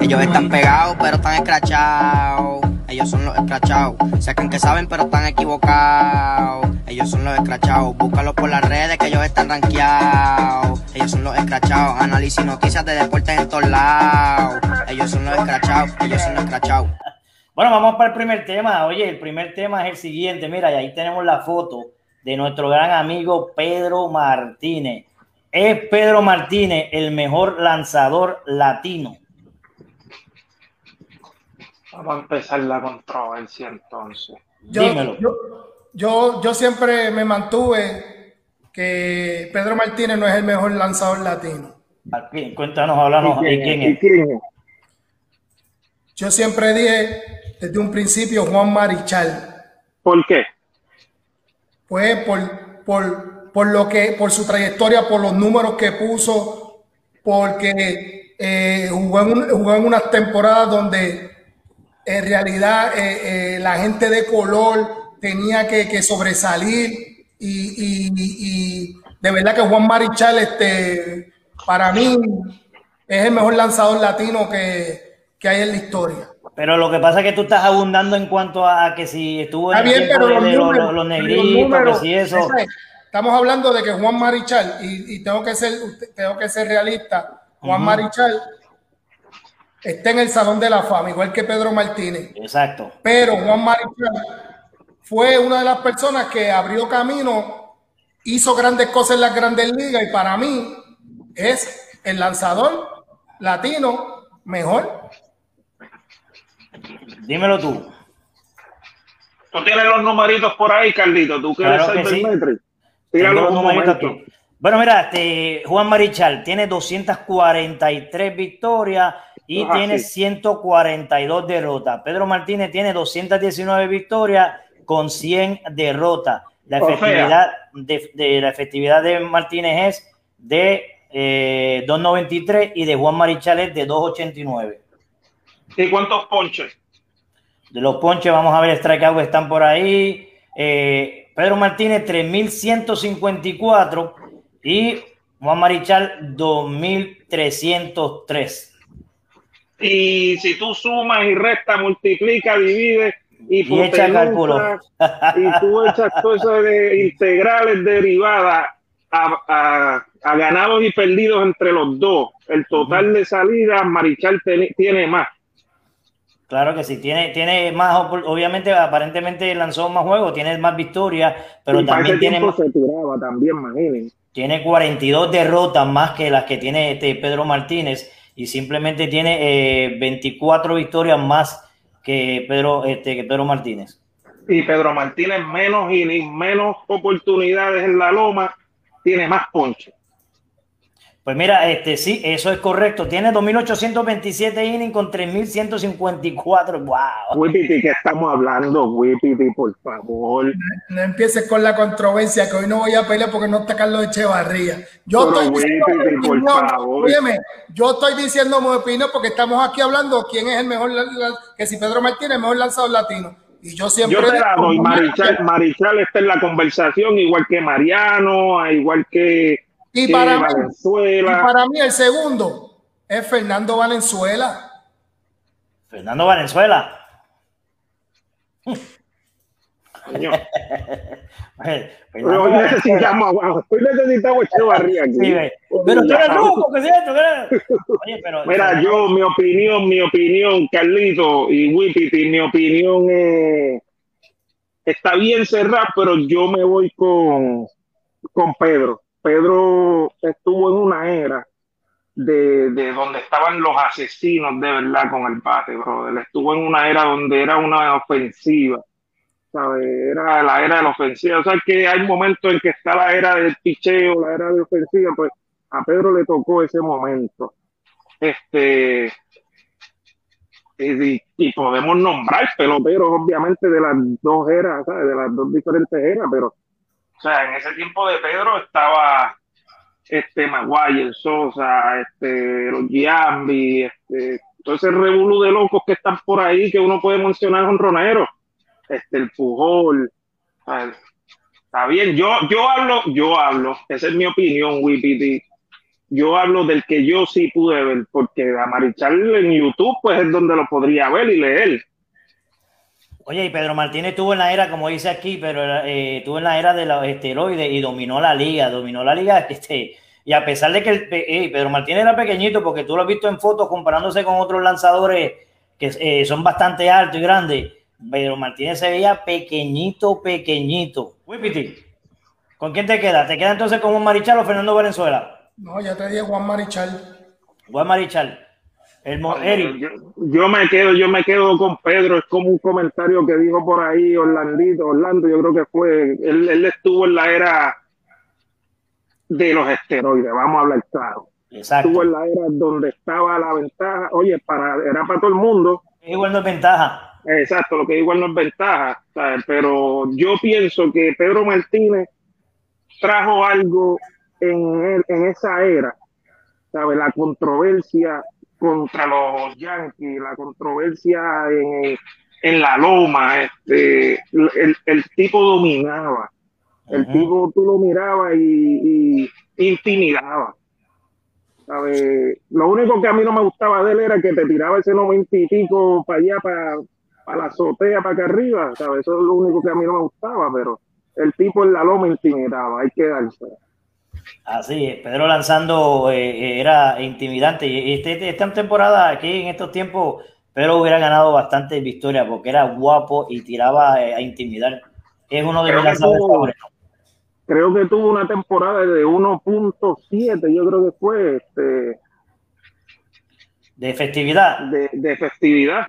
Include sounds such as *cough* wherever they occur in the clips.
Ellos están pegados, pero están escrachados. Ellos son los escrachados. Creen que saben, pero están equivocados. Ellos son los escrachados. Búscalos por las redes, que ellos están rankeados. Ellos son los escrachados. Análisis noticias de deportes en todos lados. Ellos son los escrachados. Ellos son los escrachados. Bueno, vamos para el primer tema. Oye, el primer tema es el siguiente. Mira, y ahí tenemos la foto de nuestro gran amigo Pedro Martínez. ¿Es Pedro Martínez el mejor lanzador latino? Vamos a empezar la controversia entonces. Yo, Dímelo. Yo, yo, yo siempre me mantuve que Pedro Martínez no es el mejor lanzador latino. Aquí, Cuéntanos, háblanos. ¿Y quién ¿Y es? quién es? Yo siempre dije desde un principio Juan Marichal. ¿Por qué? Pues por, por, por lo que, por su trayectoria, por los números que puso, porque eh, jugó, en un- jugó en unas temporadas donde en realidad eh, eh, la gente de color tenía que, que sobresalir y, y- y- y de verdad que Juan Marichal, este, para mí, es el mejor lanzador latino que, que hay en la historia. Pero lo que pasa es que tú estás abundando en cuanto a que si estuvo en bien, pero los negritos, números, que si eso. esa es. Estamos hablando de que Juan Marichal, y, y tengo que ser, tengo que ser realista, Juan Ujú. Marichal está en el Salón de la Fama, igual que Pedro Martínez. Exacto. Pero Juan Marichal fue una de las personas que abrió camino, hizo grandes cosas en las grandes ligas, y para mí es el lanzador latino mejor. Dímelo tú. Tú tienes los numeritos por ahí, Carlito. Tú que Claro que sí. Tíralo un momento. Bueno, mira, este, Juan Marichal tiene 243 victorias y tiene sí. 142 derrotas. Pedro Martínez tiene 219 victorias con 100 derrotas. La efectividad de, de- la efectividad de Martínez es de eh, 2.93 y de Juan Marichal es de 2.89. ¿Y cuántos ponches? De los ponches, vamos a ver, strikeout están por ahí. Eh, Pedro Martínez, 3.154 y Juan Marichal, 2.303. Y si tú sumas y restas, multiplica, divide y, Y echa cálculo. y tú echas todo eso de integrales derivadas a, a- a ganados y perdidos entre los dos. El total de salidas, Marichal tiene más. Claro que sí, tiene, tiene más, obviamente, aparentemente lanzó más juegos, tiene más victorias, pero Y también tiene, tiempo se tiraba también, imaginen. tiene 42 derrotas más que las que tiene este Pedro Martínez y simplemente tiene eh, 24 victorias más que Pedro, este, que Pedro Martínez. Y Pedro Martínez menos innings, menos oportunidades en la loma, tiene más ponche. Pues mira, este sí, eso es correcto. Tiene 2.827 innings con 3.154. ¡Wow! Wipiti, ¿qué estamos hablando? Wipiti, por favor. No empieces con la controversia, que hoy no voy a pelear porque no está Carlos Echevarría. Yo Pero, estoy diciendo por opinión. favor. Óyeme, yo estoy diciendo mi opinión porque estamos aquí hablando quién es el mejor, que si Pedro Martínez es el mejor lanzador latino. Y yo siempre Yo te la doy, Marichal, Marichal está en la conversación, igual que Mariano, igual que, Y para, mí, y para mí el segundo es Fernando Valenzuela. Fernando Valenzuela. *laughs* Fernando Hoy necesitamos, hoy necesitamos Echevarría aquí. Sí. Pero tú eres loco, ¿qué es esto? Oye, pero. Mira, yo, mi opinión, mi opinión, Carlito y Wipiti, mi opinión eh, está bien cerrada, pero yo me voy con, con Pedro. Pedro estuvo en una era de, de donde estaban los asesinos de verdad con el bate, brother. Estuvo en una era donde era una ofensiva, ¿sabes? Era la era de la ofensiva. O sea, que hay momentos en que está la era del picheo, la era de ofensiva, pues a Pedro le tocó ese momento. Este, y, podemos nombrar peloteros, obviamente, de las dos eras, ¿sabes? de las dos diferentes eras, pero, sea, en ese tiempo de Pedro estaba este Maguire, Sosa, este, los Giambi, este, todo ese revolú de locos que están por ahí que uno puede mencionar con Ronero, este, el Pujol. Está bien, yo, yo hablo, yo hablo, esa es mi opinión, Wipiti. Yo hablo del que yo sí pude ver, porque a Marichal en YouTube, pues es donde lo podría ver y leer. Oye, y Pedro Martínez estuvo en la era, como dice aquí, pero eh, estuvo en la era de los esteroides y dominó la liga, dominó la liga, *laughs* este, y a pesar de que el, Pedro Martínez era pequeñito, porque tú lo has visto en fotos comparándose con otros lanzadores que eh, son bastante altos y grandes, Pedro Martínez se veía pequeñito, pequeñito. ¿con quién te queda? ¿Te queda entonces con Juan Marichal o Fernando Valenzuela? No, ya te dije Juan Marichal. Juan Marichal. El yo, yo, me quedo, yo me quedo con Pedro, es como un comentario que dijo por ahí Orlandito, Orlando, yo creo que fue, él, él estuvo en la era de los esteroides, vamos a hablar claro. Exacto. Estuvo en la era donde estaba la ventaja, oye, para, era para todo el mundo. Igual no es ventaja. Exacto, lo que igual no es ventaja, pero yo pienso que Pedro Martínez trajo algo en, en esa era, ¿sabe? La controversia contra los Yankees, la controversia en, en la loma, este, el, el tipo dominaba, el tipo tú lo mirabas y, intimidaba. Lo único que a mí no me gustaba de él era que te tiraba ese noventa y pico para allá, para, para la azotea, para acá arriba, ¿sabes? Eso es lo único que a mí no me gustaba, pero el tipo en la loma intimidaba, hay que darse. Así es, Pedro lanzando eh, eh, era intimidante. Y este, esta temporada, aquí en estos tiempos, Pedro hubiera ganado bastante victoria porque era guapo y tiraba eh, a intimidar. Es uno de los lanzadores favoritos. Creo que tuvo una temporada de 1.7, yo creo que fue este. De efectividad. De, de festividad.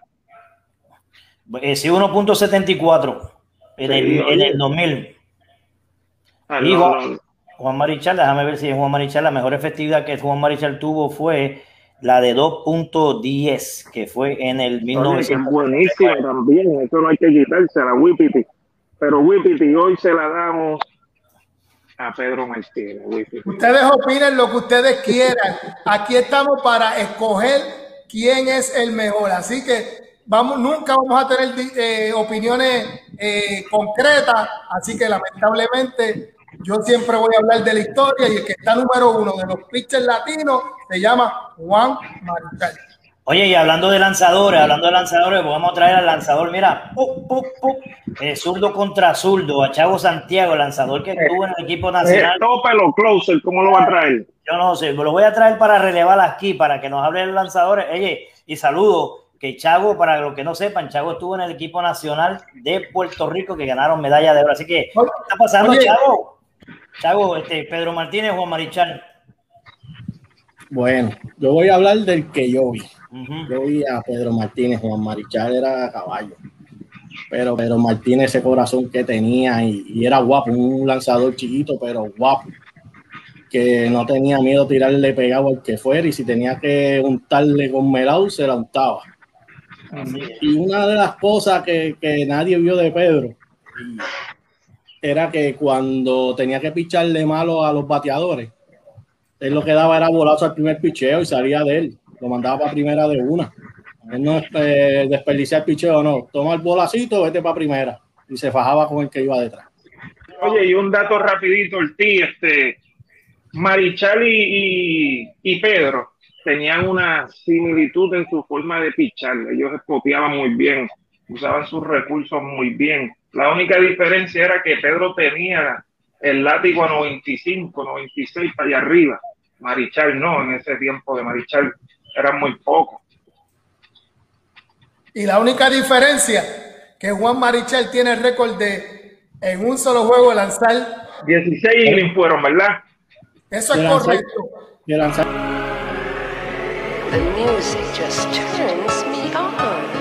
sí, 1.74 en, el, en el 2000. Ah, Juan Marichal, déjame ver si es Juan Marichal, la mejor efectividad que Juan Marichal tuvo fue la de 2.10, que fue en el 1900. Buenísimo también, eso no hay que quitarse a la Wipiti. Pero Wipiti hoy se la damos a Pedro Martínez. Ustedes opinen lo que ustedes quieran. Aquí estamos para escoger quién es el mejor. Así que vamos, nunca vamos a tener eh, opiniones eh, concretas. Así que lamentablemente yo siempre voy a hablar de la historia y el que está número uno de los pitchers latinos se llama Juan Marichal. Oye, y hablando de lanzadores, hablando de lanzadores, pues vamos a traer al lanzador, mira, eh, zurdo contra zurdo, a Chavo Santiago, el lanzador que estuvo en el equipo nacional. Eh, closer, ¿cómo lo va a traer? Yo no sé, lo voy a traer para relevar aquí, para que nos hable los lanzadores. Oye, y saludo que Chago, para los que no sepan, Chago estuvo en el equipo nacional de Puerto Rico que ganaron medalla de oro. Así que, ¿qué está pasando, Chago? Chago, este, Pedro Martínez, Juan Marichal. Bueno, yo voy a hablar del que yo vi. Yo vi a Pedro Martínez, Juan Marichal era caballo. Pero Pedro Martínez, ese corazón que tenía y, era guapo, un lanzador chiquito, pero guapo. Que no tenía miedo tirarle pegado al que fuera y si tenía que untarle con melao, se la untaba. Y una de las cosas que, que nadie vio de Pedro, era que cuando tenía que picharle malo a los bateadores, él lo que daba era bolazo al primer picheo y salía de él. Lo mandaba para primera de una. Él no eh, desperdiciar el picheo, no. Toma el bolacito, vete para primera. Y se fajaba con el que iba detrás. Oye, y un dato rapidito, ti, este, Marichal y, y, Pedro tenían una similitud en su forma de pichar. Ellos espoteaban muy bien, usaban sus recursos muy bien. La única diferencia era que Pedro tenía el látigo a 95, 96 para allá arriba. Marichal no, en ese tiempo de Marichal era muy poco. Y la única diferencia que Juan Marichal tiene el récord de en un solo juego lanzar 16 fueron, ¿verdad? Eso es correcto. The music just turns me on.